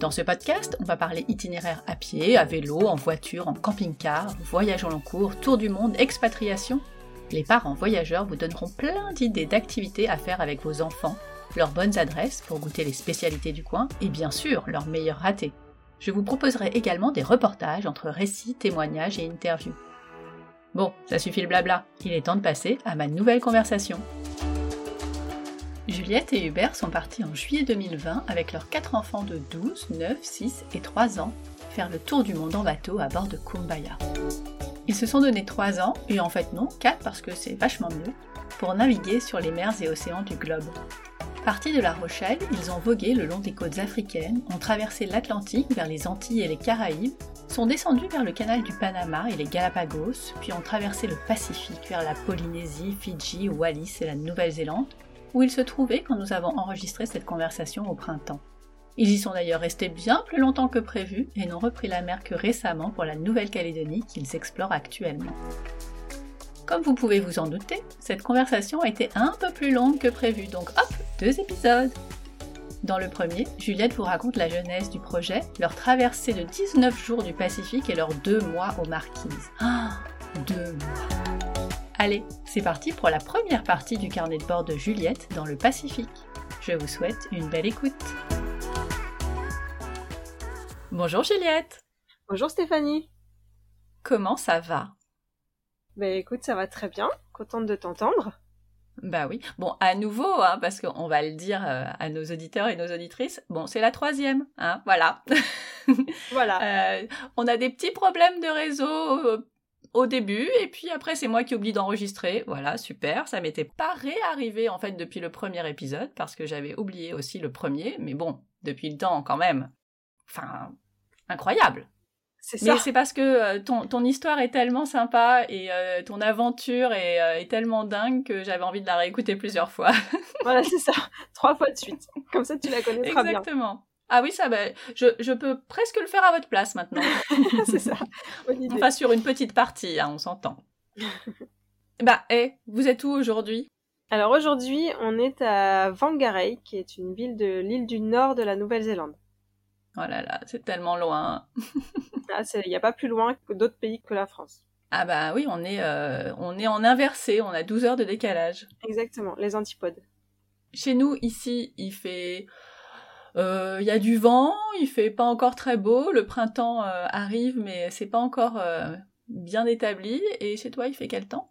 Dans ce podcast, on va parler itinéraire à pied, à vélo, en voiture, en camping-car, voyage au long cours, tour du monde, expatriation. Les parents voyageurs vous donneront plein d'idées d'activités à faire avec vos enfants, leurs bonnes adresses pour goûter les spécialités du coin et bien sûr leurs meilleurs ratés. Je vous proposerai également des reportages entre récits, témoignages et interviews. Bon, ça suffit le blabla, il est temps de passer à ma nouvelle conversation. Juliette et Hubert sont partis en juillet 2020 avec leurs quatre enfants de 12, 9, 6 et 3 ans faire le tour du monde en bateau à bord de Kumbaya. Ils se sont donné 3 ans, et en fait non, 4 parce que c'est vachement mieux, pour naviguer sur les mers et océans du globe. Partis de La Rochelle, ils ont vogué le long des côtes africaines, ont traversé l'Atlantique vers les Antilles et les Caraïbes, sont descendus vers le canal du Panama et les Galapagos, puis ont traversé le Pacifique vers la Polynésie, Fidji, Wallis et la Nouvelle-Zélande, où ils se trouvaient quand nous avons enregistré cette conversation au printemps. Ils y sont d'ailleurs restés bien plus longtemps que prévu et n'ont repris la mer que récemment pour la Nouvelle-Calédonie qu'ils explorent actuellement. Comme vous pouvez vous en douter, cette conversation a été un peu plus longue que prévu, donc hop, deux épisodes Dans le premier, Juliette vous raconte la genèse du projet, leur traversée de 19 jours du Pacifique et leurs deux mois aux Marquises. Ah, deux mois Allez, c'est parti pour la première partie du carnet de bord de Juliette dans le Pacifique. Je vous souhaite une belle écoute. Bonjour Juliette. Bonjour Stéphanie. Comment ça va? Ben écoute, ça va très bien. Contente de t'entendre. Bah oui. Bon, à nouveau, hein, parce qu'on va le dire euh, à nos auditeurs et nos auditrices, bon, c'est la troisième, hein, voilà. voilà. Euh, on a des petits problèmes de réseau euh, au début, et puis après c'est moi qui oublie d'enregistrer. Voilà, super. Ça m'était pas réarrivé en fait depuis le premier épisode, parce que j'avais oublié aussi le premier, mais bon, depuis le temps quand même. Enfin, incroyable. C'est Mais c'est parce que euh, ton, ton, histoire est tellement sympa et euh, ton aventure est, euh, est, tellement dingue que j'avais envie de la réécouter plusieurs fois. voilà, c'est ça. Trois fois de suite. Comme ça, tu la connais très bien. Exactement. Ah oui, ça, bah, je, je, peux presque le faire à votre place maintenant. c'est ça. Idée. Enfin, sur une petite partie, hein, on s'entend. bah, hé, hey, vous êtes où aujourd'hui? Alors aujourd'hui, on est à Whangarei, qui est une ville de l'île du nord de la Nouvelle-Zélande. Oh là là, c'est tellement loin. ah, il n'y a pas plus loin que d'autres pays que la France. Ah bah oui, on est, euh, on est en inversé, on a 12 heures de décalage. Exactement, les antipodes. Chez nous, ici, il fait... Il euh, y a du vent, il fait pas encore très beau, le printemps euh, arrive, mais c'est pas encore euh, bien établi. Et chez toi, il fait quel temps?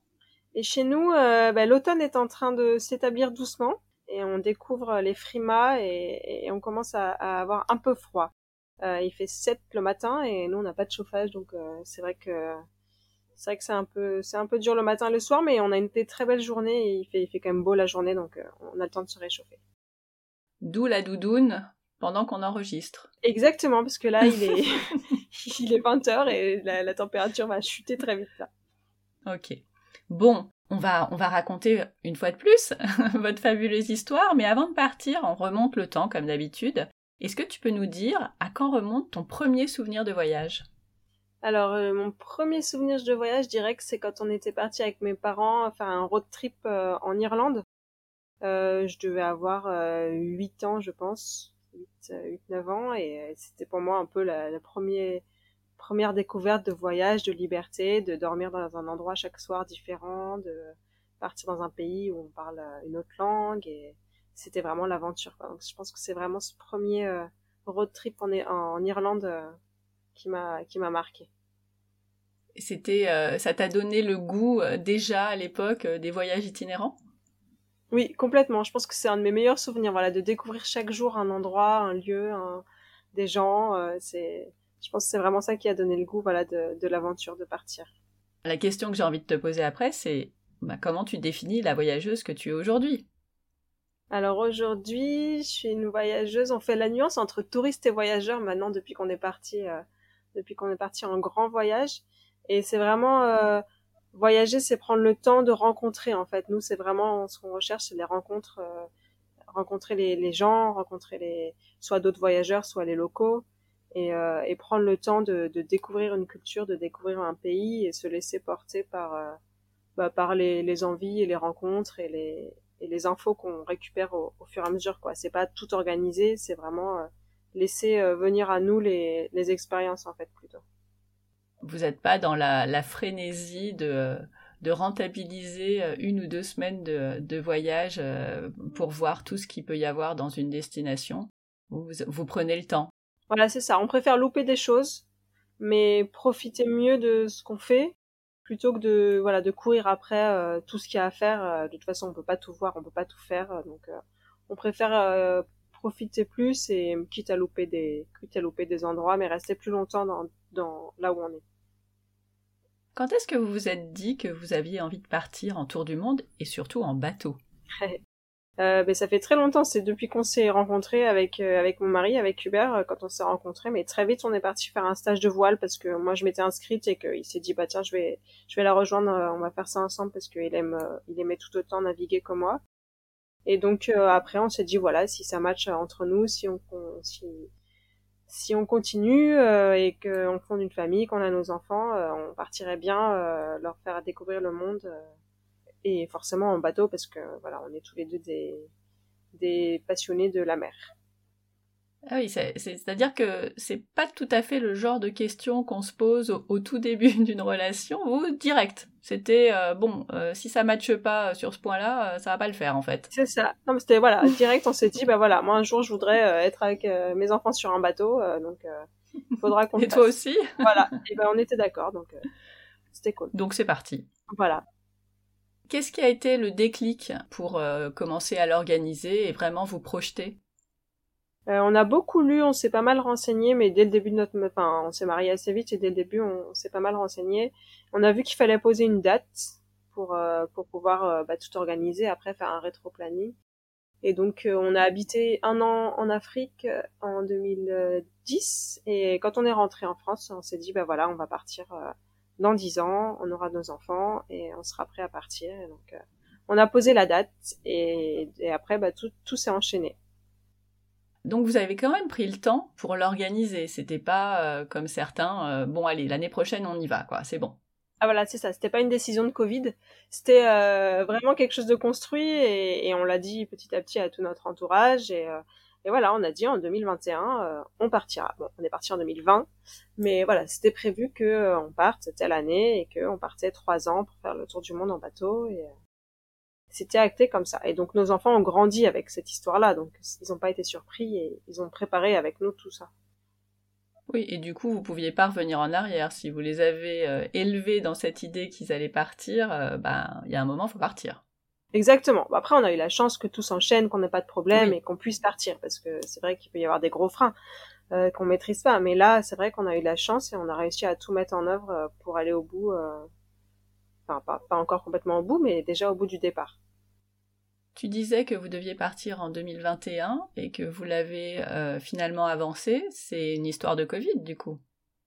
Et chez nous, bah, l'automne est en train de s'établir doucement et on découvre les frimas et, on commence à, avoir un peu froid. Il fait 7 le matin et nous on n'a pas de chauffage donc c'est vrai que c'est vrai que c'est un peu c'est un peu dur le matin et le soir mais on a une très belle journée et il fait il fait quand même beau la journée donc on a le temps de se réchauffer. D'où la doudoune pendant qu'on enregistre. Exactement parce que là il est il est 20h et la, la température va chuter très vite là. OK. Bon, on va, on va raconter une fois de plus votre fabuleuse histoire, mais avant de partir, on remonte le temps comme d'habitude. Est-ce que tu peux nous dire à quand remonte ton premier souvenir de voyage? Alors, euh, mon premier souvenir de voyage, je dirais que c'est quand on était parti avec mes parents faire un road trip euh, en Irlande. Euh, je devais avoir 8 ans, je pense, 8-9 ans, et c'était pour moi un peu la, la première, première découverte de voyage, de liberté, de dormir dans un endroit chaque soir différent, de partir dans un pays où on parle une autre langue et c'était vraiment l'aventure. Je pense que c'est vraiment ce premier euh, road trip en, en Irlande euh, qui m'a qui m'a marqué. C'était, euh, ça t'a donné le goût déjà à l'époque des voyages itinérants? Oui, complètement. Je pense que c'est un de mes meilleurs souvenirs. Voilà, de découvrir chaque jour un endroit, un lieu, un, des gens. c'est, je pense que c'est vraiment ça qui a donné le goût, voilà, de, de l'aventure, de partir. La question que j'ai envie de te poser après, c'est bah, comment tu définis la voyageuse que tu es aujourd'hui? Alors aujourd'hui, je suis une voyageuse. On fait la nuance entre touriste et voyageur maintenant depuis qu'on est parti, euh, depuis qu'on est parti en grand voyage. Et c'est vraiment, euh, voyager, c'est prendre le temps de rencontrer. En fait, nous, c'est vraiment ce qu'on recherche, c'est les rencontres, euh, rencontrer les, gens, rencontrer les soit d'autres voyageurs, soit les locaux, et, euh, et prendre le temps de, de, découvrir une culture, de découvrir un pays, et se laisser porter par euh, bah, par les, envies et les rencontres et les et les infos qu'on récupère au, fur et à mesure. Quoi, c'est pas tout organisé, c'est vraiment laisser venir à nous les, les expériences en fait plutôt. Vous n'êtes pas dans la, frénésie de, rentabiliser euh, une ou deux semaines de, voyage euh, pour voir tout ce qu'il peut y avoir dans une destination. Vous, prenez le temps. Voilà, c'est ça. On préfère louper des choses, mais profiter mieux de ce qu'on fait plutôt que de voilà de courir après euh, tout ce qu'il y a à faire. de toute façon, on peut pas tout voir, on peut pas tout faire, donc on préfère profiter plus et quitte à louper des quitte à louper des endroits, mais rester plus longtemps dans là où on est. Quand est-ce que vous vous êtes dit que vous aviez envie de partir en tour du monde et surtout en bateau? Euh, ben, ça fait très longtemps, c'est depuis qu'on s'est rencontrés avec euh, avec mon mari, avec Hubert, euh, quand on s'est rencontrés, mais très vite on est parti faire un stage de voile parce que moi je m'étais inscrite et qu'il s'est dit bah tiens je vais je vais la rejoindre, on va faire ça ensemble parce qu'il aime il aimait tout autant naviguer que moi. Et donc après on s'est dit voilà si ça match entre nous, si on si si on continue euh, et qu'on fonde une famille, qu'on a nos enfants, euh, on partirait bien euh, leur faire découvrir le monde et forcément en bateau parce que voilà, on est tous les deux des, des passionnés de la mer. Ah oui, c'est-à-dire que c'est pas tout à fait le genre de question qu'on se pose au, tout début d'une relation ou direct. C'était euh, bon, euh, si ça matche pas sur ce point-là, euh, ça va pas le faire en fait. C'est ça. Non, mais c'était voilà, direct. On s'est dit bah voilà, moi un jour je voudrais être avec mes enfants sur un bateau, donc il faudra qu'on. Et toi aussi? voilà. Et ben on était d'accord, donc c'était cool. Donc c'est parti. Voilà. Qu'est-ce qui a été le déclic pour commencer à l'organiser et vraiment vous projeter? Euh, on a beaucoup lu, on s'est pas mal renseigné, mais dès le début de notre, enfin, on s'est marié assez vite et dès le début, on, s'est pas mal renseigné. On a vu qu'il fallait poser une date pour euh, pour pouvoir euh, bah, tout organiser, après faire un rétro-planning. Et donc, on a habité un an en Afrique en 2010, et quand on est rentré en France, on s'est dit, bah voilà, on va partir dans dix ans, on aura nos enfants et on sera prêt à partir. Et donc, on a posé la date et, et après, bah, tout tout s'est enchaîné. Donc vous avez quand même pris le temps pour l'organiser. C'était pas euh, comme certains, euh, bon allez, l'année prochaine on y va, quoi, c'est bon. Ah voilà, c'est ça. C'était pas une décision de Covid. C'était euh, vraiment quelque chose de construit et, on l'a dit petit à petit à tout notre entourage et, voilà, on a dit en 2021 on partira. Bon, on est parti en 2020, mais voilà, c'était prévu que on parte telle année et que on partait trois ans pour faire le tour du monde en bateau c'était acté comme ça. Et donc nos enfants ont grandi avec cette histoire-là, donc ils n'ont pas été surpris et ils ont préparé avec nous tout ça. Oui, et du coup, vous pouviez pas revenir en arrière. Si vous les avez euh, élevés dans cette idée qu'ils allaient partir, euh, ben, il y a un moment, il faut partir. Exactement. Après, on a eu la chance que tout s'enchaîne, qu'on n'ait pas de problème et qu'on puisse partir, parce que c'est vrai qu'il peut y avoir des gros freins euh, qu'on maîtrise pas. Mais là, c'est vrai qu'on a eu la chance et on a réussi à tout mettre en œuvre euh, pour aller au bout. Enfin, pas, pas encore complètement au bout, mais déjà au bout du départ. Tu disais que vous deviez partir en 2021 et que vous l'avez euh, finalement avancé. C'est une histoire de Covid, du coup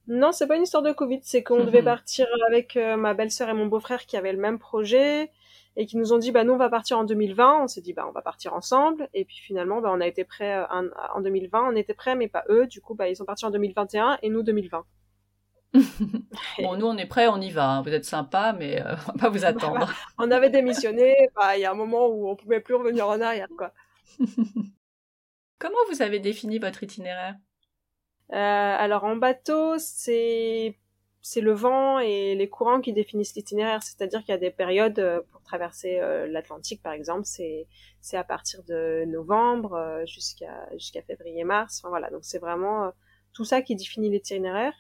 Non, c'est pas une histoire de Covid. C'est qu'on devait partir avec euh, ma belle-sœur et mon beau-frère qui avaient le même projet et qui nous ont dit bah nous on va partir en 2020. On s'est dit bah on va partir ensemble et puis finalement bah on a été prêts euh, en, 2020. On était prêts mais pas eux. Du coup bah ils sont partis en 2021 et nous 2020. bon, nous, on est prêts, on y va. Hein. Vous êtes sympa, mais euh, on va pas vous attendre. on avait démissionné. Il y a un moment où on pouvait plus revenir en arrière, quoi. Comment vous avez défini votre itinéraire? Euh, Alors, en bateau, c'est c'est le vent et les courants qui définissent l'itinéraire. C'est-à-dire qu'il y a des périodes euh, pour traverser l'Atlantique, par exemple, c'est c'est à partir de novembre jusqu'à jusqu'à février-mars. Enfin, voilà, donc c'est vraiment tout ça qui définit l'itinéraire.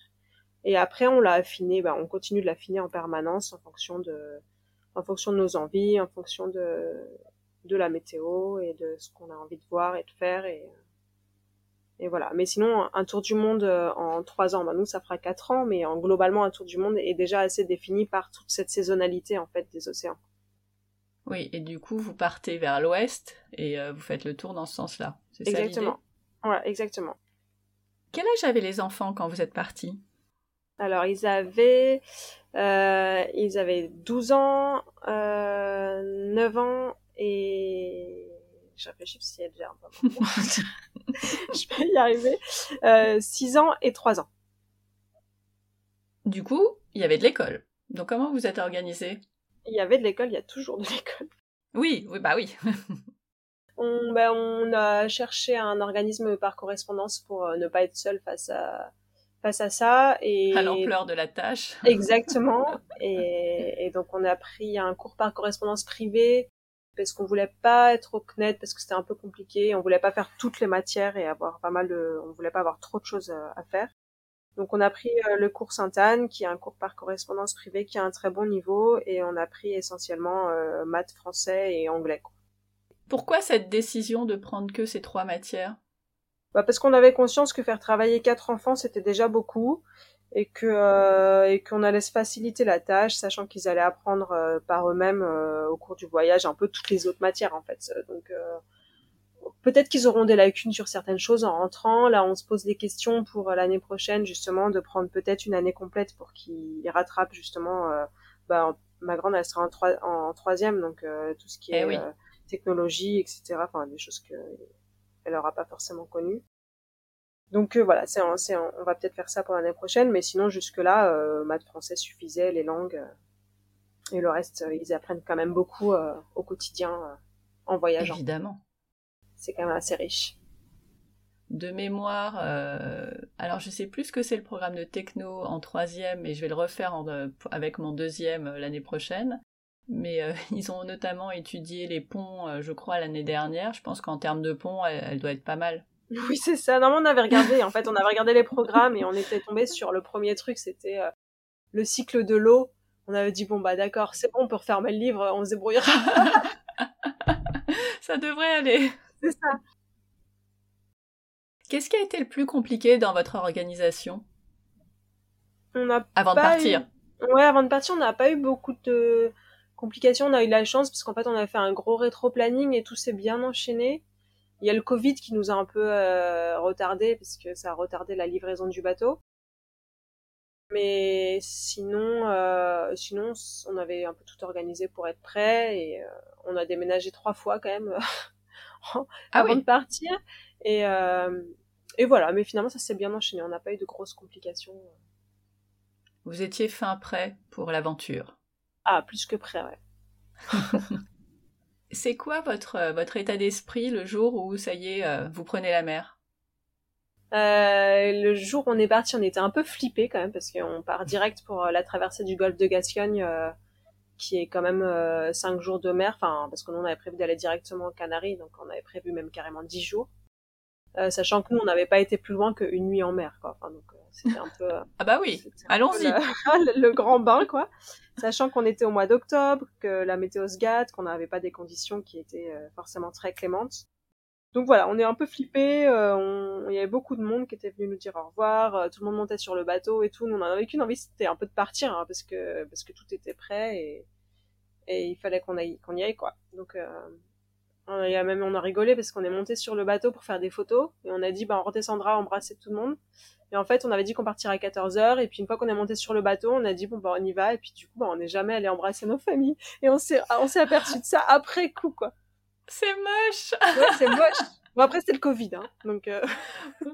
Et après, on l'a affiné, bah, on continue de l'affiner en permanence en fonction de, en fonction de nos envies, en fonction de, de la météo et de ce qu'on a envie de voir et de faire et, et voilà. Mais sinon, un tour du monde euh, en trois ans, bah, nous, ça fera quatre ans, mais en globalement, un tour du monde est déjà assez défini par toute cette saisonnalité, en fait, des océans. Oui, et du coup, vous partez vers l'ouest et euh, vous faites le tour dans ce sens-là. C'est exactement. Ça, exactement. Quel âge avaient les enfants quand vous êtes partis? Alors, ils avaient, euh, ils avaient 12 ans, euh, 9 ans et je réfléchis si elle déjà un peu. je vais y arriver. Euh, 6 ans et 3 ans. Du coup, il y avait de l'école. Donc comment vous êtes organisé? Il y avait de l'école, il y a toujours de l'école. Oui, oui, bah oui. on, ben, on a cherché un organisme par correspondance pour euh, ne pas être seul face à face à ça et à l'ampleur de la tâche. Exactement. et, et, donc on a pris un cours par correspondance privé parce qu'on voulait pas être au CNED parce que c'était un peu compliqué. On voulait pas faire toutes les matières et avoir pas mal de, on voulait pas avoir trop de choses euh, à faire. Donc on a pris euh, le cours Sainte-Anne, qui est un cours par correspondance privée qui a un très bon niveau, et on a pris essentiellement euh, maths, français et anglais. Pourquoi cette décision de prendre que ces trois matières? Bah Parce qu'on avait conscience que faire travailler quatre enfants, c'était déjà beaucoup, et que euh, et qu'on allait se faciliter la tâche, sachant qu'ils allaient apprendre euh, par eux-mêmes euh, au cours du voyage un peu toutes les autres matières en fait. Donc peut-être qu'ils auront des lacunes sur certaines choses en rentrant. Là, on se pose des questions pour l'année prochaine, justement, de prendre peut-être une année complète pour qu'ils rattrapent justement. Euh, bah, ma grande, elle sera en, troi en troisième, donc euh, tout ce qui eh est oui. euh, technologie, etc. Enfin, des choses qu'elle n'aura pas forcément connues. Donc euh, voilà, c'est, on va peut-être faire ça pour l'année prochaine, mais sinon jusque-là, euh, maths français suffisait, les langues et le reste, ils apprennent quand même beaucoup au quotidien en voyageant. Évidemment c'est quand même assez riche. De mémoire, euh, alors je sais plus ce que c'est le programme de techno en troisième, et je vais le refaire en, euh, avec mon deuxième euh, l'année prochaine. Mais euh, ils ont notamment étudié les ponts, euh, je crois, l'année dernière. Je pense qu'en termes de ponts, elle, elle, doit être pas mal. Oui, c'est ça. Non, on avait regardé. En fait, on avait regardé les programmes et on était tombé sur le premier truc. C'était euh, le cycle de l'eau. On avait dit bon bah d'accord, c'est bon, on peut refermer le livre, on se débrouillera. ça devrait aller. C'est ça. Qu'est-ce qui a été le plus compliqué dans votre organisation? On a Avant de partir eu... Ouais, avant de partir, on n'a pas eu beaucoup de complications. On a eu de la chance parce qu'en fait, on a fait un gros rétro-planning et tout s'est bien enchaîné. Il y a le Covid qui nous a un peu euh, retardé parce que ça a retardé la livraison du bateau. Mais sinon, euh, sinon, on avait un peu tout organisé pour être prêt et euh, on a déménagé trois fois quand même ah avant oui. de partir. Et, euh, et voilà, mais finalement ça s'est bien enchaîné. On n'a pas eu de grosses complications. Vous étiez fin prêt pour l'aventure. Ah, plus que prêt, ouais. C'est quoi votre, votre état d'esprit le jour où, ça y est, vous prenez la mer? Euh, le jour où on est parti, on était un peu flippé quand même parce qu'on part direct pour la traversée du golfe de Gascogne, euh, qui est quand même euh, cinq jours de mer. Enfin, parce que nous on avait prévu d'aller directement aux Canaries, donc on avait prévu même carrément dix jours. Euh, sachant que nous on n'avait pas été plus loin qu'une nuit en mer, quoi. Enfin, donc c'était un peu. ah bah oui, allons-y. Le, le, grand bain, quoi. Sachant qu'on était au mois d'octobre, que la météo se gâte, qu'on n'avait pas des conditions qui étaient forcément très clémentes. Donc voilà, on est un peu flippé. Euh, on... Il y avait beaucoup de monde qui était venu nous dire au revoir. Euh, tout le monde montait sur le bateau et tout. Nous, on en avait qu'une envie, c'était un peu de partir hein, parce que parce que tout était prêt et et il fallait qu'on aille qu'on y aille quoi. Donc euh, on a même on a rigolé parce qu'on est monté sur le bateau pour faire des photos et on a dit bah on redescendra embrasser tout le monde. Et en fait, on avait dit qu'on partirait à 14 heures et puis une fois qu'on est monté sur le bateau, on a dit bon bah on y va et puis du coup bah on n'est jamais allé embrasser nos familles et on s'est on s'est aperçu de ça après coup quoi. C'est moche. Ouais, c'est moche. Bon après c'était le Covid, hein, donc. Euh...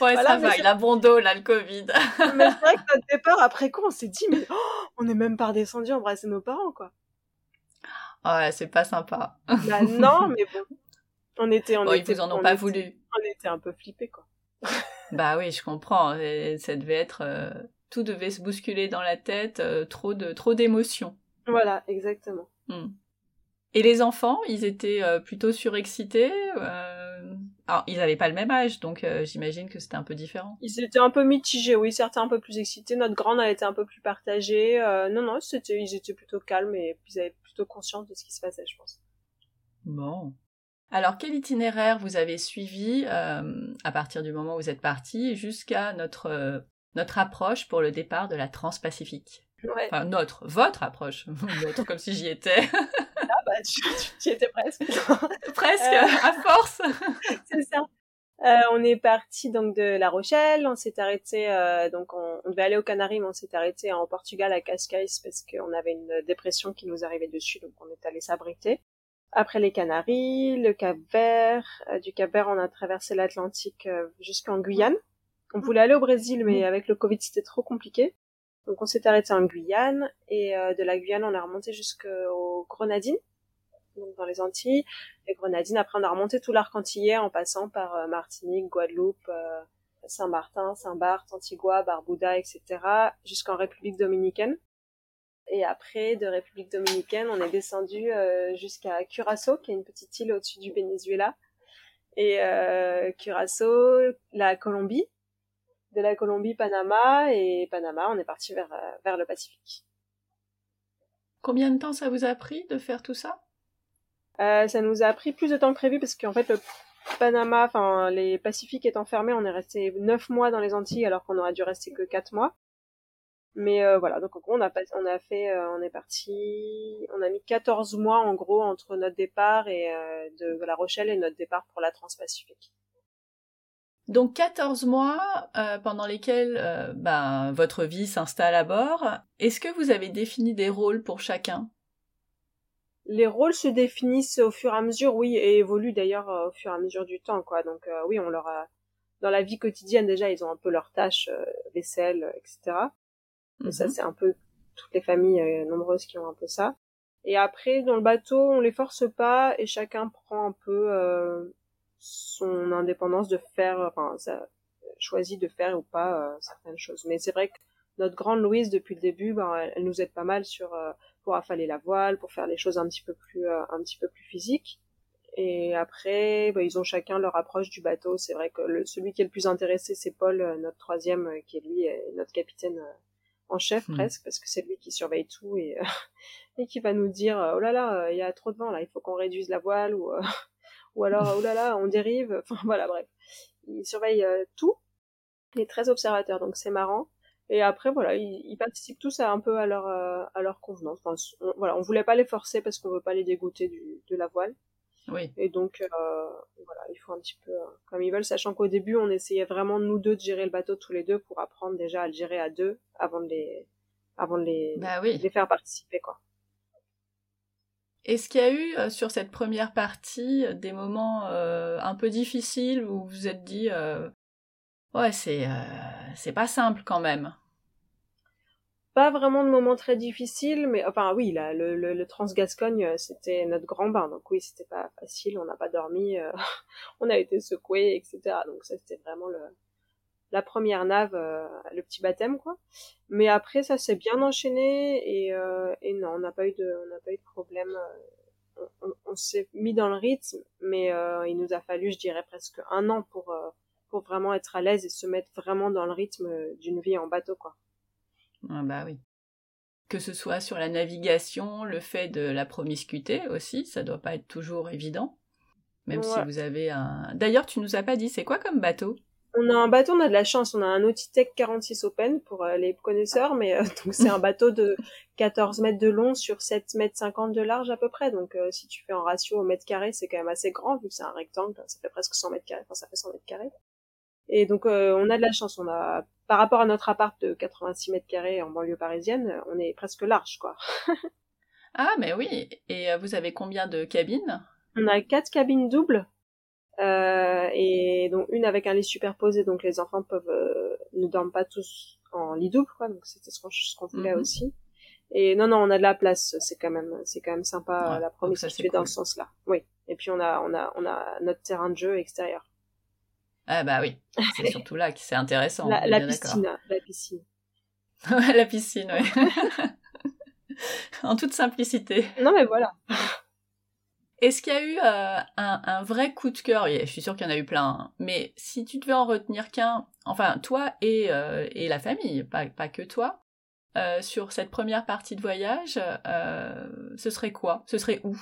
Ouais, voilà, ça va, il a bon dos là, le Covid. mais c'est vrai que notre départ après coup, on s'est dit mais oh, on n'est même pas redescendu embrasser nos parents quoi. Ouais, c'est pas sympa. Bah non, mais bon, on était, on bon, était, ils vous en ont on pas était, voulu. On était un peu flippés quoi. bah oui, je comprends. Et ça devait être, euh, tout devait se bousculer dans la tête, euh, trop de, trop d'émotions. Voilà, exactement. Hmm. Et les enfants, ils étaient euh, plutôt surexcités. Alors, ils n'avaient pas le même âge, donc j'imagine que c'était un peu différent. Ils étaient un peu mitigés, oui, certains un peu plus excités. Notre grande, elle était un peu plus partagée. Non, non, c'était, ils étaient plutôt calmes et ils avaient plutôt conscience de ce qui se passait, je pense. Bon. Alors, quel itinéraire vous avez suivi euh, à partir du moment où vous êtes parti jusqu'à notre notre approche pour le départ de la Transpacifique? Ouais. Enfin, notre, votre approche. notre, comme si j'y étais. ah bah, tu, tu y étais presque. presque, euh... à force. c'est ça. Euh, on est parti donc de La Rochelle, on s'est arrêté euh, donc on, devait aller aux Canaries mais on s'est arrêté en Portugal à Cascais parce qu'on avait une dépression qui nous arrivait dessus donc on est allé s'abriter. Après les Canaries, le Cap Vert, euh, du Cap Vert on a traversé l'Atlantique jusqu'en Guyane. On voulait aller au Brésil mais avec le Covid c'était trop compliqué. Donc on s'est arrêté en Guyane et de la Guyane on a remonté jusqu'aux Grenadines donc dans les Antilles, les Grenadines. Après, on a remonté tout l'arc antillais en passant par euh, Martinique, Guadeloupe, euh, Saint-Martin, Saint-Barth, Antigua, Barbuda, etc., jusqu'en République dominicaine. Et après, de République dominicaine, on est descendu euh, jusqu'à Curaçao, qui est une petite île au-dessus du Venezuela. Et Curaçao, la Colombie. De la Colombie, Panama. Et Panama, on est parti vers, vers le Pacifique. Combien de temps ça vous a pris de faire tout ça? Euh, ça nous a pris plus de temps que prévu parce qu'en fait le Panama, enfin les Pacifiques étant fermés, on est resté neuf mois dans les Antilles alors qu'on aurait dû rester que quatre mois. Mais euh, voilà, donc en gros on a fait euh, on est parti on a mis 14 mois en gros entre notre départ et de La Rochelle et notre départ pour la Transpacifique. Donc 14 mois pendant lesquels ben, votre vie s'installe à bord. Est-ce que vous avez défini des rôles pour chacun? Les rôles se définissent au fur et à mesure, oui, et évoluent d'ailleurs euh, au fur et à mesure du temps, quoi. Donc euh, oui, on leur a dans la vie quotidienne déjà, ils ont un peu leurs tâches, euh, vaisselle, etc. Et ça, mhm. c'est un peu toutes les familles nombreuses qui ont un peu ça. Et après, dans le bateau, on les force pas et chacun prend un peu son indépendance de faire, enfin, ça choisit de faire ou pas certaines choses. Mais c'est vrai que notre grande Louise, depuis le début, ben, elle, nous aide pas mal sur pour affaler la voile, pour faire les choses un petit peu plus euh, un petit peu plus physiques. Et après, bah, ils ont chacun leur approche du bateau. C'est vrai que le, celui qui est le plus intéressé, c'est Paul, euh, notre troisième, euh, qui est lui notre capitaine en chef hmm. presque, parce que c'est lui qui surveille tout et, et qui va nous dire oh là là, il y a trop de vent là, il faut qu'on réduise la voile ou ou alors oh là là, on dérive. Enfin voilà, bref, il surveille tout. Il est très observateur, donc c'est marrant. Et après, voilà, ils, participent tous à un peu à leur, euh, à leur convenance. Enfin, on, voilà, on voulait pas les forcer parce qu'on veut pas les dégoûter du, de la voile. Oui. Et donc, euh, voilà, il faut un petit peu euh, comme ils veulent, sachant qu'au début, on essayait vraiment nous deux de gérer le bateau tous les deux pour apprendre déjà à le gérer à deux avant de les, avant de les, bah oui. les faire participer, quoi. Est-ce qu'il y a eu sur cette première partie des moments un peu difficiles où vous vous êtes dit ouais c'est c'est pas simple quand même pas vraiment de moments très difficiles, mais enfin oui, là, le, le, le Transgascogne, euh, c'était notre grand bain, donc oui, c'était pas facile, on n'a pas dormi, euh, on a été secoué, etc. Donc ça, c'était vraiment le, la première nave, euh, le petit baptême, quoi. Mais après, ça s'est bien enchaîné et, et non, on n'a pas eu de, on n'a pas eu de problème. On, on, s'est mis dans le rythme, mais il nous a fallu, je dirais, presque un an pour pour vraiment être à l'aise et se mettre vraiment dans le rythme d'une vie en bateau, quoi. Ah bah oui. Que ce soit sur la navigation, le fait de la promiscuité aussi, ça doit pas être toujours évident. Même si vous avez un. D'ailleurs, tu nous as pas dit, c'est quoi comme bateau? On a un bateau, on a de la chance, on a un Nautitech 46 Open pour euh, les connaisseurs, mais euh, donc c'est un bateau de 14 mètres de long sur 7 mètres 50 de large à peu près. Donc euh, si tu fais en ratio au mètre carré, c'est quand même assez grand vu que c'est un rectangle, ça fait presque 100 mètres carrés, enfin ça fait 100 mètres carrés. Et donc on a de la chance, on a par rapport à notre appart de 86 mètres carrés en banlieue parisienne, on est presque large, quoi. ah, mais oui. Et euh, vous avez combien de cabines? On a quatre cabines doubles. Euh, et donc une avec un lit superposé, donc les enfants peuvent euh, ne dorment pas tous en lit double, quoi. Donc c'était ce qu'on voulait mhm. aussi. Et non, non, on a de la place. C'est quand même, c'est quand même sympa la promiscuité dans ce sens-là. Oui. Et puis on a, on a, on a notre terrain de jeu extérieur. Ah bah oui, c'est surtout là que c'est intéressant. La, la piscine, la piscine. la piscine, oui. en toute simplicité. Non mais voilà. Est-ce qu'il y a eu euh, un, un, vrai coup de cœur? Je suis sûre qu'il y en a eu plein. Hein. Mais si tu devais en retenir qu'un, enfin toi et, euh, et la famille, pas, pas que toi, euh, sur cette première partie de voyage, ce serait quoi? Ce serait où?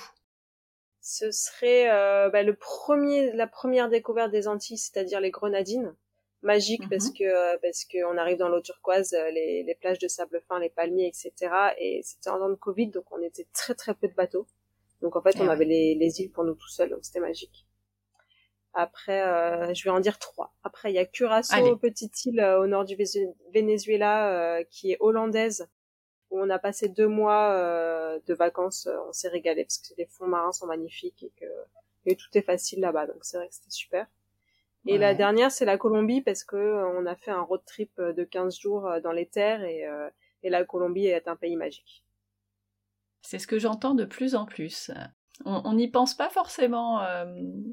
Ce serait euh, bah, le premier, la première découverte des Antilles, c'est-à-dire les Grenadines. Magique parce mhm. que euh, parce qu'on arrive dans l'eau turquoise, euh, les, les plages de sable fin, les palmiers, etc. Et c'était en temps de Covid, donc on était très très peu de bateaux. Donc en fait, on avait les, les îles pour nous tout seuls, donc c'était magique. Après, euh, je vais en dire trois. Après, il y a Curaçao, petite île euh, au nord du Venezuela, euh, qui est hollandaise, où on a passé deux mois de vacances. on s'est régalé parce que les fonds marins sont magnifiques et que et tout est facile là-bas. Donc c'est vrai que c'était super. Et la dernière, c'est la Colombie parce que on a fait un road trip de 15 jours dans les terres et, et la Colombie est un pays magique. C'est ce que j'entends de plus en plus. On n'y pense pas forcément euh,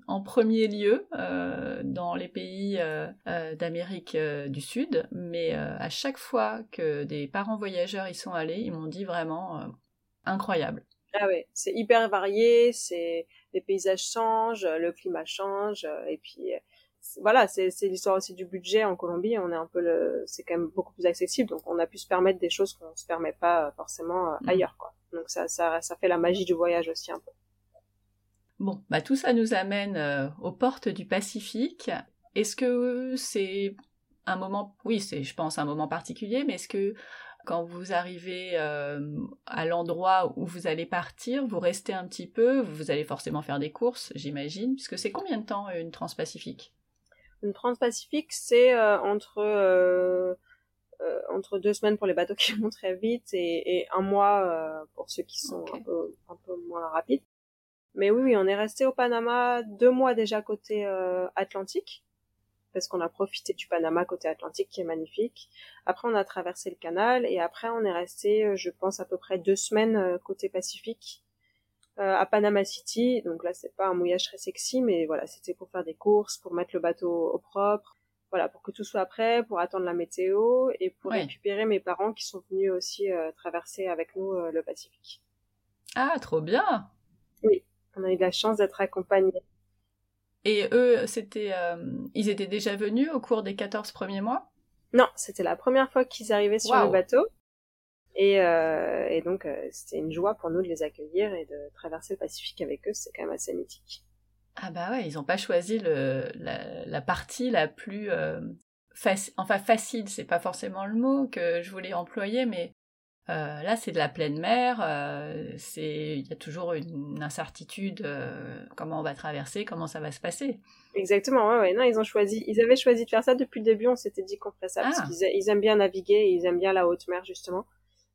en premier lieu euh, dans les pays euh, d'Amérique du Sud, mais à chaque fois que des parents voyageurs y sont allés, ils m'ont dit vraiment incroyable. Ah ouais, c'est hyper varié, c'est les paysages changent, le climat change, et puis voilà, c'est l'histoire aussi du budget en Colombie. On est un peu le, c'est quand même beaucoup plus accessible, donc on a pu se permettre des choses qu'on se permet pas forcément mm. ailleurs, quoi. Donc ça, ça, ça fait la magie du voyage aussi un peu. Bon, bah tout ça nous amène euh, aux portes du Pacifique. Est-ce que c'est un moment, oui, c'est, je pense, un moment particulier, mais est-ce que quand vous arrivez euh, à l'endroit où vous allez partir, vous restez un petit peu, vous allez forcément faire des courses, j'imagine, puisque c'est combien de temps une transpacifique? Une transpacifique, c'est euh, entre entre deux semaines pour les bateaux qui vont très vite et, un mois pour ceux qui sont un, peu, un peu moins rapides. Mais oui, on est resté au Panama deux mois déjà côté euh, Atlantique, parce qu'on a profité du Panama côté Atlantique qui est magnifique. Après, on a traversé le canal et après, on est resté, euh, je pense, à peu près deux semaines euh, côté Pacifique à Panama City. Donc là, c'est pas un mouillage très sexy, mais voilà, c'était pour faire des courses, pour mettre le bateau au propre, voilà, pour que tout soit prêt, pour attendre la météo et pour récupérer mes parents qui sont venus aussi traverser avec nous le Pacifique. Ah, trop bien. Oui, on a eu de la chance d'être accompagnés. Et eux, c'était, euh, ils étaient déjà venus au cours des 14 premiers mois? Non, c'était la première fois qu'ils arrivaient sur le bateau. Et, euh, donc, euh, c'était une joie pour nous de les accueillir et de traverser le Pacifique avec eux. C'est quand même assez mythique. Ah bah ouais, ils n'ont pas choisi le, la, partie la plus... enfin, facile, c'est pas forcément le mot que je voulais employer, mais euh, là, c'est de la pleine mer. Euh, c'est, il y a toujours une incertitude. Euh, comment on va traverser, comment ça va se passer. Exactement. Ouais, ouais. Non, ils ont choisi. Ils avaient choisi de faire ça depuis le début. On s'était dit qu'on ferait ça parce ah. qu'ils ils aiment bien naviguer. ils aiment bien la haute mer justement.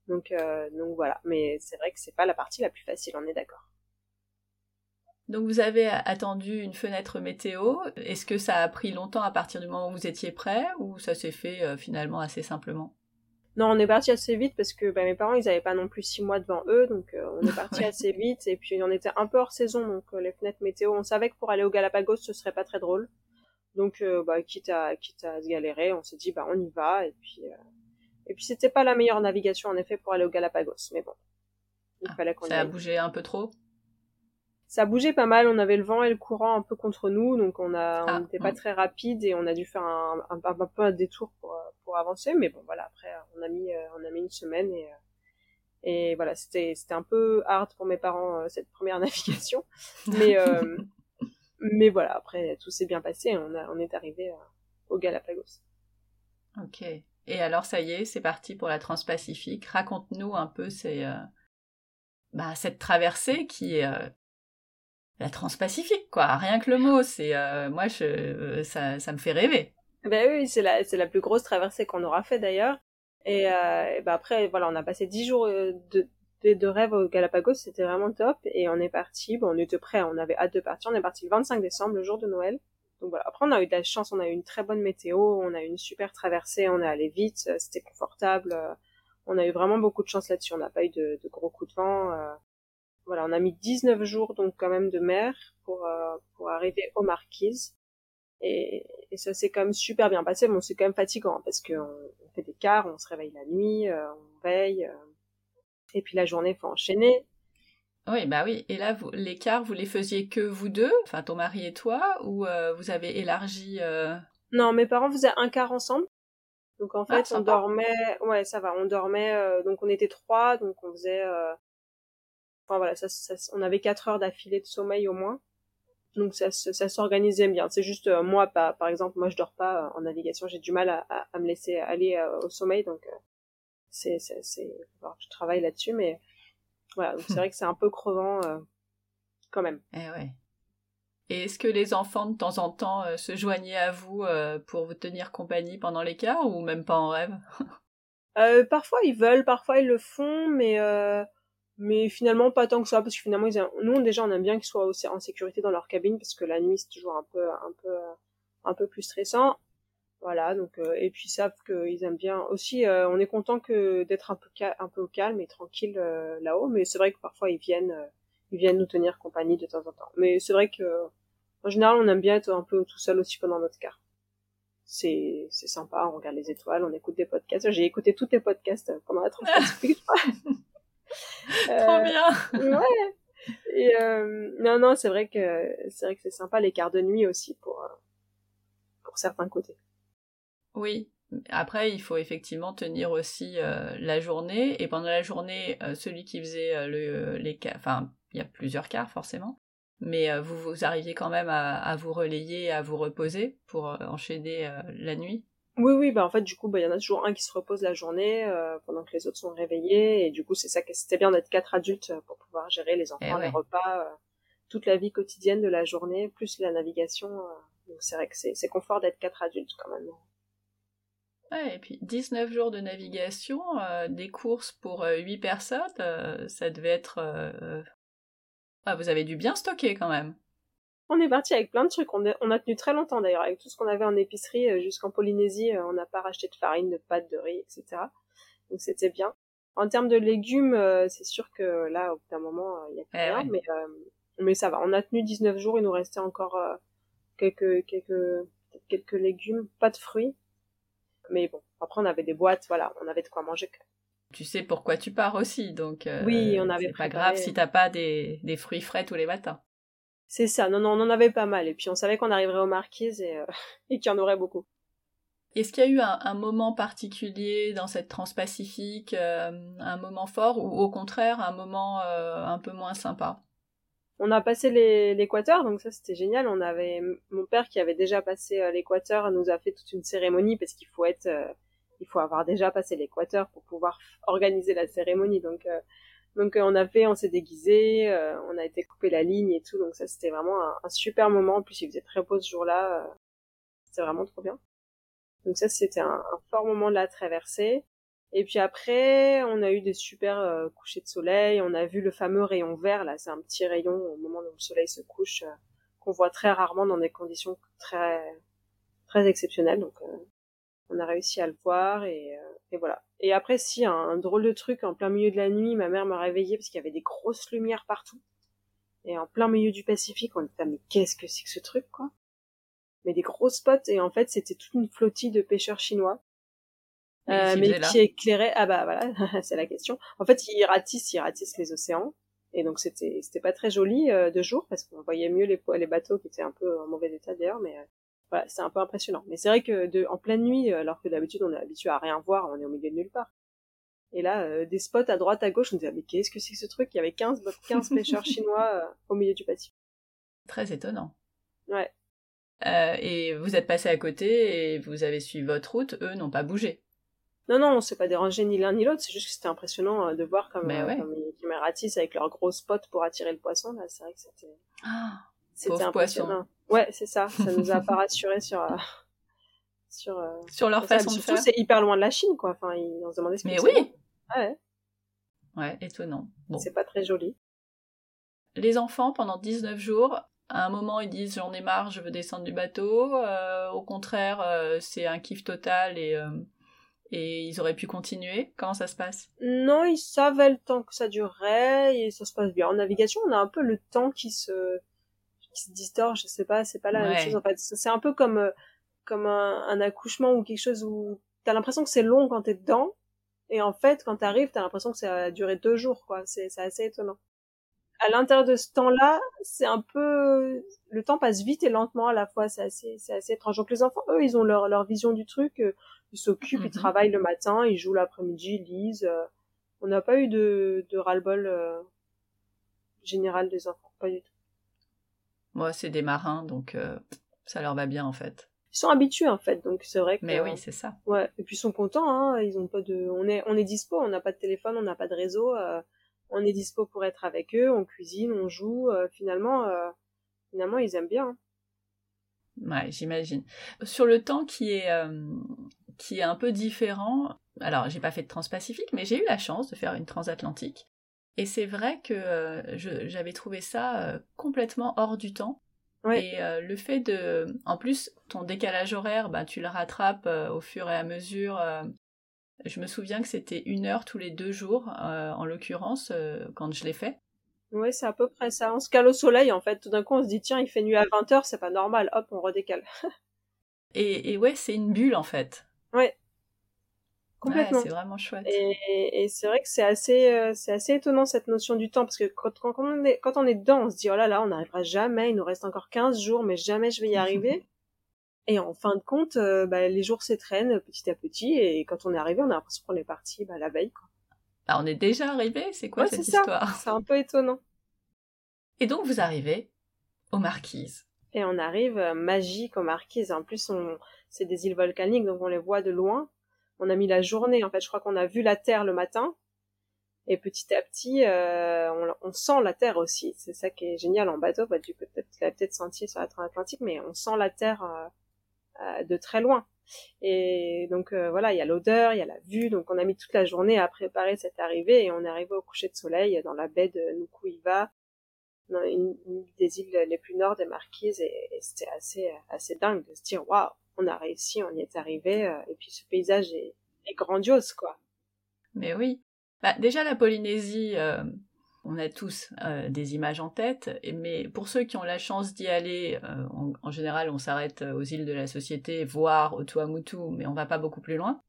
Donc, donc voilà. Mais c'est vrai que c'est pas la partie la plus facile. On est d'accord. Donc vous avez attendu une fenêtre météo. Est-ce que ça a pris longtemps à partir du moment où vous étiez prêt ou ça s'est fait finalement assez simplement? Non, on est parti assez vite parce que bah, mes parents, ils avaient pas non plus six mois devant eux, donc euh, on est parti assez vite. Et puis on était un peu hors saison, donc euh, les fenêtres météo, on savait que pour aller au Galapagos, ce serait pas très drôle. Donc, euh, bah, quitte à quitte à se galérer, on s'est dit bah on y va. Et puis et puis c'était pas la meilleure navigation en effet pour aller au Galapagos, mais bon, il ah, fallait qu'on. Ça a bougé un peu trop? Ça bougeait pas mal, on avait le vent et le courant un peu contre nous, donc on a, on n'était ah, pas très rapide et on a dû faire un, un, un, peu un détour pour, pour avancer, mais bon voilà, après on a mis, euh, on a mis une semaine et, euh, et voilà, c'était, c'était un peu hard pour mes parents euh, cette première navigation, mais, mais voilà, après tout s'est bien passé, on, a, on est arrivé au Galapagos. Ok. Et alors ça y est, c'est parti pour la Transpacifique. Raconte-nous un peu ces, bah, cette traversée qui est la Transpacifique, quoi. Rien que le mot, c'est euh, moi, je, euh, ça, ça me fait rêver. Ben oui, c'est la, c'est la plus grosse traversée qu'on aura fait d'ailleurs. Et, euh, ben après, voilà, on a passé dix jours de, de, de, rêve au Galapagos, c'était vraiment top. Et on est parti, bon, on était prêts, on avait hâte de partir. On est parti le 25 décembre, le jour de Noël. Donc voilà. Après, on a eu de la chance, on a eu une très bonne météo, on a eu une super traversée, on est allé vite, c'était confortable. On a eu vraiment beaucoup de chance là-dessus. On n'a pas eu de, de, gros coups de vent. Voilà, on a mis 19 jours donc quand même de mer pour euh, pour arriver aux Marquises. Et, et ça s'est quand même super bien passé. Bon, c'est quand même fatigant parce qu'on on fait des quarts, on se réveille la nuit, euh, on veille, euh, et puis la journée faut enchaîner. Oui, bah oui. Et là, vous, les quarts, vous les faisiez que vous deux, enfin ton mari et toi, ou vous avez élargi Non, mes parents faisaient un quart ensemble. Donc en ah, fait, on dormait, ouais, ça va, on dormait. donc on était trois, donc on faisait voilà, ça, on avait quatre heures d'affilée de sommeil au moins. Donc ça, ça s'organisait bien. C'est juste euh, moi, pas, par exemple, moi je dors pas euh, en navigation, j'ai du mal à, à, me laisser aller euh, au sommeil, donc c'est, c'est, c'est, je travaille là-dessus, mais voilà, donc c'est vrai que c'est un peu crevant quand même. Eh ouais. Et est-ce que les enfants de temps en temps se joignaient à vous pour vous tenir compagnie pendant l'écart ou même pas en rêve? Parfois ils veulent, parfois ils le font, mais mais finalement pas tant que ça parce que finalement ils nous déjà on aime bien qu'ils soient aussi en sécurité dans leur cabine parce que la nuit c'est toujours un peu un peu un peu plus stressant. Voilà donc euh, et puis ils savent qu'ils aiment bien aussi euh, on est content que d'être un peu un peu au calme et tranquille euh, là-haut mais c'est vrai que parfois ils viennent ils viennent nous tenir compagnie de temps en temps. Mais c'est vrai que en général on aime bien être un peu tout seul aussi pendant notre car. C'est c'est sympa on regarde les étoiles on écoute des podcasts. J'ai écouté tous tes podcasts pendant la transmission Trop bien. ouais. Et non, non, c'est vrai que c'est vrai que c'est sympa les quarts de nuit aussi pour pour certains côtés. Oui. Après, il faut effectivement tenir aussi la journée. Et pendant la journée, celui qui faisait le, les enfin, il y a plusieurs quarts forcément. Mais vous, vous arriviez quand même à, à vous relayer, à vous reposer pour enchaîner la nuit. Oui, oui, bah en fait, du coup, bah il y en a toujours un qui se repose la journée euh, pendant que les autres sont réveillés, et du coup, c'est ça que c'était bien d'être quatre adultes euh, pour pouvoir gérer les enfants, eh les repas, euh, toute la vie quotidienne de la journée, plus la navigation. donc c'est vrai que c'est, c'est confort d'être quatre adultes quand même. Ouais, et puis 19 jours de navigation, des courses pour 8 personnes, ça devait être... Ah, vous avez dû bien stocker quand même. On est parti avec plein de trucs. On a, tenu très longtemps d'ailleurs avec tout ce qu'on avait en épicerie euh, jusqu'en Polynésie. Euh, on n'a pas racheté de farine, de pâtes, de riz, etc. Donc c'était bien. En termes de légumes, euh, c'est sûr que là, au bout d'un moment, il y a plus rien, mais mais ça va. On a tenu 19 jours. Il nous restait encore quelques quelques quelques légumes, pas de fruits. Mais bon, après on avait des boîtes, voilà, on avait de quoi manger. Tu sais pourquoi tu pars aussi, donc oui, on avait. C'est pas grave si t'as pas des, des fruits frais tous les matins. C'est ça, non, non, on en avait pas mal. Et puis on savait qu'on arriverait aux marquises et, euh, et qu'il y en aurait beaucoup. Est-ce qu'il y a eu un, moment particulier dans cette transpacifique, euh, un moment fort ou au contraire un moment euh, un peu moins sympa? On a passé l'équateur, donc ça c'était génial. On avait mon père qui avait déjà passé l'équateur nous a fait toute une cérémonie parce qu'il faut être, il faut avoir déjà passé l'équateur pour pouvoir organiser la cérémonie. Donc donc euh, on a fait, on s'est déguisé, euh, on a été couper la ligne et tout, donc ça c'était vraiment un, super moment. En plus il faisait très beau ce jour-là, euh, c'était vraiment trop bien. Donc ça c'était un, fort moment de la traversée. Et puis après on a eu des super couchers de soleil, on a vu le fameux rayon vert là, c'est un petit rayon au moment où le soleil se couche qu'on voit très rarement dans des conditions très très exceptionnelles. Donc on a réussi à le voir et, et voilà. Et après, si, un, drôle de truc, en plein milieu de la nuit, ma mère m'a réveillée parce qu'il y avait des grosses lumières partout. Et en plein milieu du Pacifique, on était, mais qu'est-ce que c'est que ce truc, quoi? Mais des gros spots, et en fait, c'était toute une flottille de pêcheurs chinois. Euh, mais qui éclairaient, ah bah voilà, c'est la question. En fait, ils ratissent, ils ratissent les océans. Et donc c'était c'était pas très joli euh, de jour parce qu'on voyait mieux les, les bateaux qui étaient un peu en mauvais état d'ailleurs, mais euh, voilà, c'est un peu impressionnant. Mais c'est vrai que de, en pleine nuit, euh, alors que d'habitude on est habitué à rien voir, on est au milieu de nulle part. Et là, euh, des spots à droite, à gauche, on disait, mais qu'est-ce que c'est que ce truc? Il y avait 15, 15 pêcheurs chinois euh, au milieu du Pacifique. Très étonnant. Ouais. et vous êtes passé à côté et vous avez suivi votre route, eux n'ont pas bougé. Non, non, on s'est pas dérangé ni l'un ni l'autre, c'est juste que c'était impressionnant de voir comme, ouais. comme ils, ratissent avec leurs gros spots pour attirer le poisson, là, c'est vrai que c'était... Ah, c'était impressionnant. Ouais, c'est ça. Ça nous a pas rassuré sur euh, sur euh, sur leur façon de faire. c'est hyper loin de la Chine, quoi. Enfin, ils, on se demandait ce Mais oui. Ouais. Ouais, étonnant. Bon. C'est pas très joli. Les enfants, pendant 19 jours, à un moment, ils disent j'en ai marre, je veux descendre du bateau. Euh, au contraire, c'est un kiff total et, et ils auraient pu continuer. Comment ça se passe? Non, ils savaient le temps que ça durait et ça se passe bien. En navigation, on a un peu le temps qui se qui se distord, je sais pas, c'est pas la même chose en fait. C'est un peu comme euh, comme un, un, accouchement ou quelque chose où t'as l'impression que c'est long quand t'es dedans, et en fait quand t'arrives t'as l'impression que ça a duré deux jours quoi. C'est c'est assez étonnant. À l'intérieur de ce temps-là, c'est un peu le temps passe vite et lentement à la fois. C'est assez c'est assez étrange. Donc les enfants eux ils ont leur leur vision du truc. Euh, ils s'occupent, ils mhm. travaillent le matin, ils jouent l'après-midi, ils lisent. Euh, on n'a pas eu de, de ras-le-bol général des enfants, pas du tout. Moi, c'est des marins, donc euh, ça leur va bien en fait. Ils sont habitués en fait, donc c'est vrai que. Mais oui, c'est ça. Ouais, et puis ils sont contents. Hein, ils ont pas de, on est, on est dispo. On n'a pas de téléphone, on n'a pas de réseau. Euh, on est dispo pour être avec eux. On cuisine, on joue. Euh, finalement, finalement, ils aiment bien. Hein. Ouais, j'imagine. Sur le temps qui est, qui est un peu différent, alors j'ai pas fait de transpacifique, mais j'ai eu la chance de faire une transatlantique. Et c'est vrai que j'avais trouvé ça complètement hors du temps. Et le fait de... En plus, ton décalage horaire, bah, tu le rattrapes au fur et à mesure. je me souviens que c'était une heure tous les deux jours, en l'occurrence, quand je l'ai fait. Oui, c'est à peu près ça. On se cale au soleil, en fait. Tout d'un coup, on se dit, tiens, il fait nuit à 20h, c'est pas normal. Hop, on redécale. et, et ouais, c'est une bulle, en fait. Ouais. Complètement. c'est vraiment chouette. Et, et c'est vrai que c'est assez, euh, c'est assez étonnant, cette notion du temps, parce que quand, quand, on est, quand on est dedans, on se dit, oh là là, on n'arrivera jamais, il nous reste encore 15 jours, mais jamais je vais y arriver. et en fin de compte, euh, bah, les jours s'étreignent petit à petit, et quand on est arrivé, on a l'impression qu'on est parti bah, la veille, quoi. Bah, on est déjà arrivé C'est quoi cette histoire? C'est un peu étonnant. Et donc vous arrivez aux Marquises. Et on arrive euh, magique aux Marquises. En plus, on... c'est des îles volcaniques, donc on les voit de loin. On a mis la journée. En fait, je crois qu'on a vu la Terre le matin. Et petit à petit, euh, on, sent la Terre aussi. C'est ça qui est génial en bateau. Bah, tu peux peut-être, peut-être sentier sur l'Atlantique, mais on sent la Terre euh, de très loin. Et donc euh, voilà, il y a l'odeur, il y a la vue. Donc on a mis toute la journée à préparer cette arrivée et on est arrivé au coucher de soleil dans la baie de Nukuiva, une, des îles les plus nord des Marquises. Et, c'était assez assez dingue de se dire waouh, on a réussi, on y est arrivé. Euh, et puis ce paysage est, grandiose quoi. Mais oui. Bah, déjà la Polynésie, euh, on a tous euh, des images en tête, mais pour ceux qui ont la chance d'y aller, euh, en, général, on s'arrête aux îles de la Société, voire au Tuamutu, mais on va pas beaucoup plus loin.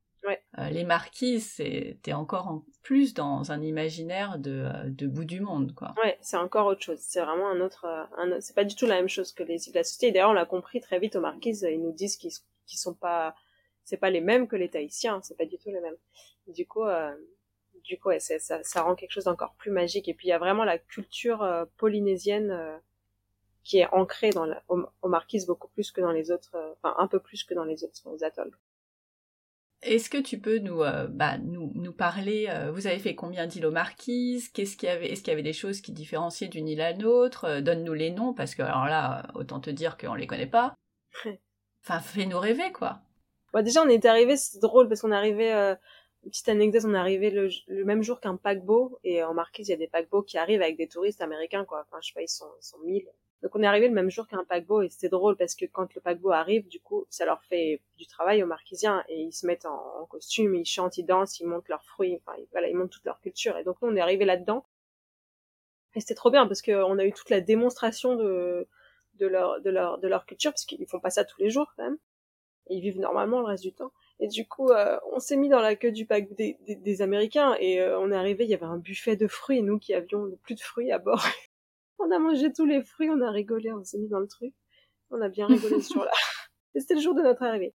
Les marquises, c'était encore en plus dans un imaginaire de, de bout du monde, quoi. Ouais, c'est encore autre chose. C'est vraiment un autre, un, c'est pas du tout la même chose que les îles de la. D'ailleurs, on l'a compris très vite aux marquises. Ils nous disent qu'ils, qu'ils sont pas, c'est pas les mêmes que les Tahitiens. C'est pas du tout les mêmes. Du coup, du coup, ça, rend quelque chose d'encore plus magique. Et puis il y a vraiment la culture euh, polynésienne euh, qui est ancrée dans la, aux, Marquises beaucoup plus que dans les autres, euh, enfin un peu plus que dans les autres atolls. Est-ce que tu peux nous, bah, nous, nous parler, vous avez fait combien d'îles aux Marquises? Qu'est-ce qu'il y avait Est-ce qu'il y avait des choses qui différenciaient d'une île à l'autre Donne-nous les noms, parce que alors là, autant te dire qu'on les connaît pas. enfin, fais-nous rêver, quoi. Bah, déjà, on est arrivé, c'est drôle, parce qu'on est arrivé une petite anecdote, on est arrivé le, même jour qu'un paquebot, et en Marquise, il y a des paquebots qui arrivent avec des touristes américains, quoi. Enfin, je sais pas, ils sont, ils sont mille. Donc on est arrivé le même jour qu'un paquebot, et c'était drôle parce que quand le paquebot arrive, du coup, ça leur fait du travail aux Marquisiens, et ils se mettent en, costume, ils chantent, ils dansent, ils montent leurs fruits, enfin, voilà, ils montent toute leur culture. Et donc nous, on est arrivé là-dedans. Et c'était trop bien parce qu'on a eu toute la démonstration de, leur, culture, parce qu'ils font pas ça tous les jours, quand même. ils vivent normalement le reste du temps. Et du coup, euh, on s'est mis dans la queue du pack des, Américains et euh, on est arrivé, il y avait un buffet de fruits, nous qui avions plus de fruits à bord. on a mangé tous les fruits, on a rigolé, on s'est mis dans le truc. On a bien rigolé sur la... Et c'était le jour de notre arrivée.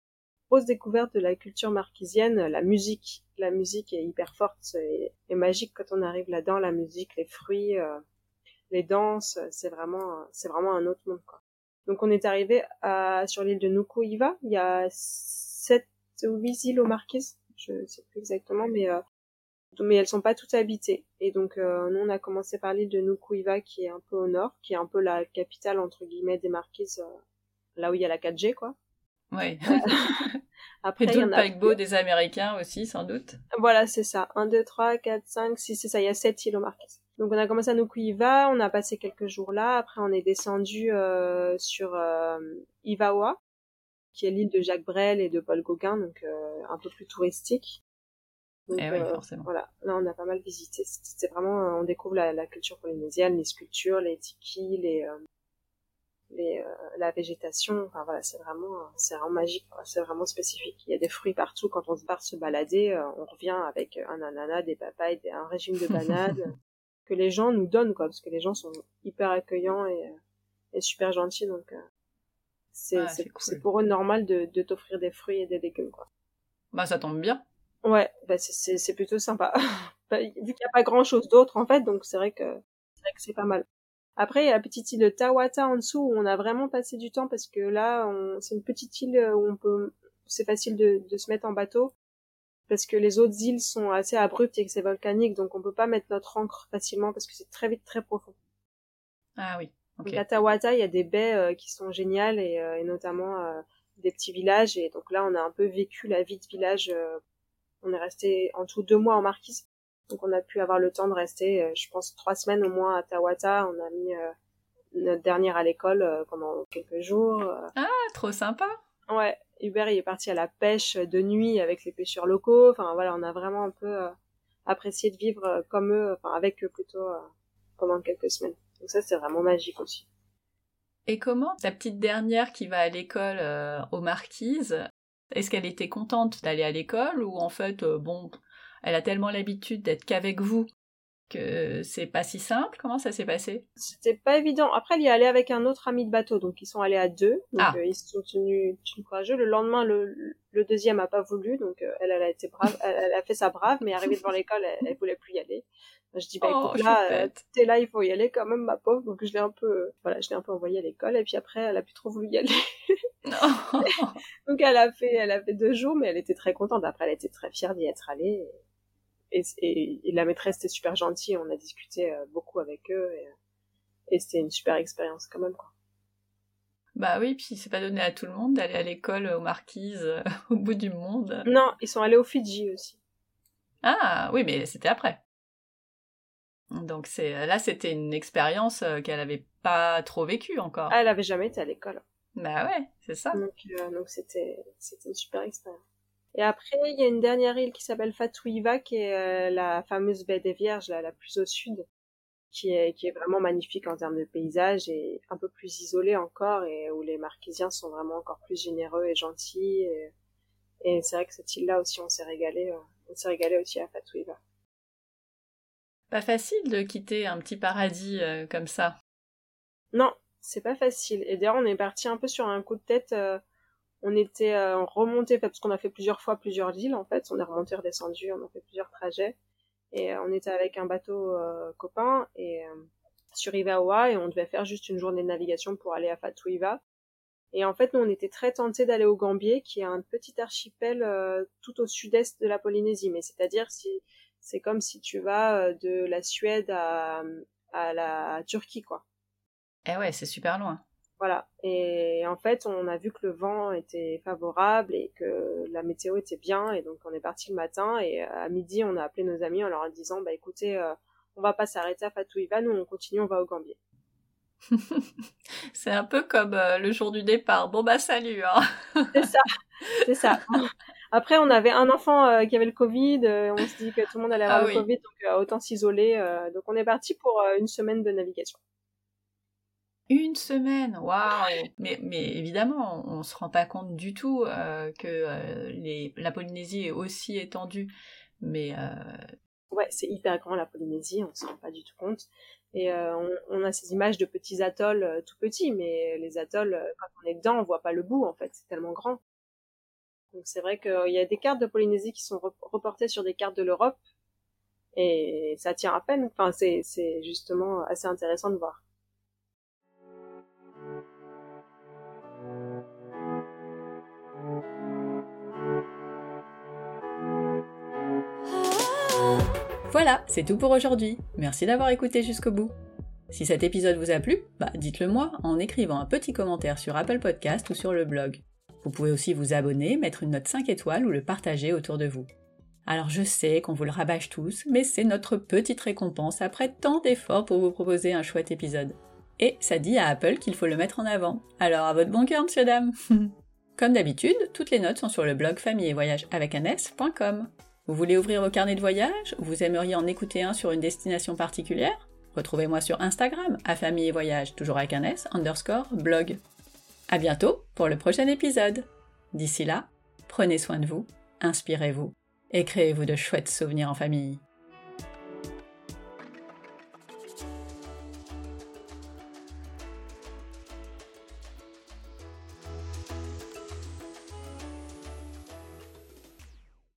Grosse découverte de la culture marquisienne, la musique. La musique est hyper forte et, magique quand on arrive là-dedans, la musique, les fruits, euh, les danses, c'est vraiment, c'est vraiment un autre monde, quoi. Donc on est arrivé à, sur l'île de Nukuiva, il y a sept ou huit îles aux Marquises, je sais plus exactement, mais euh, mais elles sont pas toutes habitées. Et donc euh, nous on a commencé par l'île de Nukuiva qui est un peu au nord, qui est un peu la capitale entre guillemets des Marquises, euh, là où il y a la 4G quoi. Oui. Après, il y a le paquebot des Américains aussi, sans doute. Voilà, c'est ça. 1, 2, 3, 4, 5, 6, c'est ça. Il y a 7 îles aux Marquises. Donc on a commencé à Nukuiva, on a passé quelques jours là. Après on est descendu euh, sur Ivawa, qui est l'île de Jacques Brel et de Paul Gauguin, donc un peu plus touristique. Donc, eh oui, euh, forcément. Voilà, là on a pas mal visité. C'est vraiment, euh, on découvre la, la, culture polynésienne, les sculptures, les tikis, les, les la végétation. Enfin voilà, c'est vraiment, c'est vraiment magique. C'est vraiment spécifique. Il y a des fruits partout. Quand on part se balader, on revient avec un ananas, des papayes, un régime de bananes que les gens nous donnent, quoi, parce que les gens sont hyper accueillants et, et super gentils. Donc c'est pour eux normal de, de t'offrir des fruits et des légumes, quoi. Bah, ça tombe bien. Ouais, bah c'est plutôt sympa. Bah, vu qu'il n'y a pas grand chose d'autre, en fait, donc c'est vrai que c'est pas mal. Après, il y a la petite île de Tawata en dessous où on a vraiment passé du temps parce que là, c'est une petite île où on peut, c'est facile de, de se mettre en bateau parce que les autres îles sont assez abruptes et que c'est volcanique, donc on peut pas mettre notre ancre facilement parce que c'est très vite très profond. Ah oui. Donc à Tawata, il y a des baies qui sont géniales et, et notamment des petits villages. Et donc là, on a un peu vécu la vie de village. On est resté en tout deux mois en Marquise. Donc on a pu avoir le temps de rester, je pense, trois semaines au moins à Tawata. On a mis notre dernière à l'école pendant quelques jours. Ah, trop sympa. Ouais, Hubert il est parti à la pêche de nuit avec les pêcheurs locaux. Enfin voilà, on a vraiment un peu euh, apprécié de vivre euh, comme eux, enfin avec eux plutôt euh, pendant quelques semaines. Donc ça c'est vraiment magique aussi. Et comment ta petite dernière qui va à l'école aux Marquises, est-ce qu'elle était contente d'aller à l'école ou en fait bon, elle a tellement l'habitude d'être qu'avec vous que c'est pas si simple? Comment ça s'est passé? C'était pas évident. Après, elle y est allée avec un autre ami de bateau, donc ils sont allés à deux. Donc ah. euh, ils se sont tenus, courageux. Le lendemain, le, le deuxième a pas voulu, donc euh, elle, elle a été brave, elle, a fait sa brave, mais arrivée devant l'école, elle, elle, voulait plus y aller. Je dis bah oh, écoute là, euh, t'es là, il faut y aller quand même, ma pauvre. Donc je l'ai un peu, voilà, je l'ai un peu envoyée à l'école, et puis après, elle a plus trop voulu y aller. donc elle a fait, elle a fait deux jours, mais elle était très contente. Après, elle était très fière d'y être allée et, la maîtresse était super gentille, on a discuté euh, beaucoup avec eux et, c'était une super expérience quand même quoi. Bah oui, puis c'est pas donné à tout le monde d'aller à l'école aux Marquises euh, au bout du monde. Non, ils sont allés au Fidji aussi. Ah oui, mais c'était après. Donc c'est là c'était une expérience euh, qu'elle avait pas trop vécue encore. Ah, elle avait jamais été à l'école. Bah ouais, c'est ça. Donc c'était c'était une super expérience. Et après, il y a une dernière île qui s'appelle Fatouiva, qui est euh, la fameuse baie des Vierges, la plus au sud, qui est, qui est vraiment magnifique en termes de paysage et un peu plus isolée encore, et où les Marquisiens sont vraiment encore plus généreux et gentils. Et, c'est vrai que cette île-là aussi, on s'est régalé. Euh, on s'est régalé aussi à Fatouiva. Pas facile de quitter un petit paradis euh, comme ça. Non, c'est pas facile. Et d'ailleurs, on est parti un peu sur un coup de tête on était euh, remonté parce qu'on a fait plusieurs fois plusieurs îles en fait. On est remonté redescendu on a fait plusieurs trajets. Et euh, on était avec un bateau euh, copain et sur Ivaoa et on devait faire juste une journée de navigation pour aller à Fatuiva et en fait nous on était très tentés d'aller au Gambier qui est un petit archipel tout au sud-est de la Polynésie. Mais c'est-à-dire si c'est comme si tu vas de la Suède à, à la Turquie quoi. Eh ouais c'est super loin voilà. Et en fait, on a vu que le vent était favorable et que la météo était bien. Et donc, on est parti le matin. Et euh, à midi, on a appelé nos amis en leur disant, bah écoutez, euh, on va pas s'arrêter à Fatouiva, nous on continue, on va au Gambier. c'est un peu comme euh, le jour du départ. Bon bah salut. Hein. c'est ça, c'est ça. Après, on avait un enfant qui avait le Covid. on se dit que tout le monde allait avoir ah le Covid, donc autant s'isoler. donc on est parti pour une semaine de navigation. Une semaine, waouh mais, mais évidemment, on ne se rend pas compte du tout euh, que euh, les, la Polynésie est aussi étendue. Mais euh... ouais, c'est hyper grand la Polynésie, on ne se rend pas du tout compte. Et euh, on, on, a ces images de petits atolls euh, tout petits, mais les atolls, quand on est dedans, on voit pas le bout en fait, c'est tellement grand. Donc c'est vrai qu'il y a des cartes de Polynésie qui sont reportées sur des cartes de l'Europe, et ça tient à peine. Enfin, c'est justement assez intéressant de voir. Voilà, c'est tout pour aujourd'hui. Merci d'avoir écouté jusqu'au bout. Si cet épisode vous a plu, bah dites-le moi en écrivant un petit commentaire sur Apple Podcast ou sur le blog. Vous pouvez aussi vous abonner, mettre une note 5 étoiles ou le partager autour de vous. Alors je sais qu'on vous le rabâche tous, mais c'est notre petite récompense après tant d'efforts pour vous proposer un chouette épisode. Et ça dit à Apple qu'il faut le mettre en avant. Alors à votre bon cœur, monsieur dame Comme d'habitude, toutes les notes sont sur le blog famille et voyage avec un. Vous voulez ouvrir vos carnets de voyage? Ou vous aimeriez en écouter un sur une destination particulière? Retrouvez-moi sur Instagram, à famille et voyage, toujours avec un S, underscore, blog. À bientôt pour le prochain épisode. D'ici là, prenez soin de vous, inspirez-vous et créez-vous de chouettes souvenirs en famille.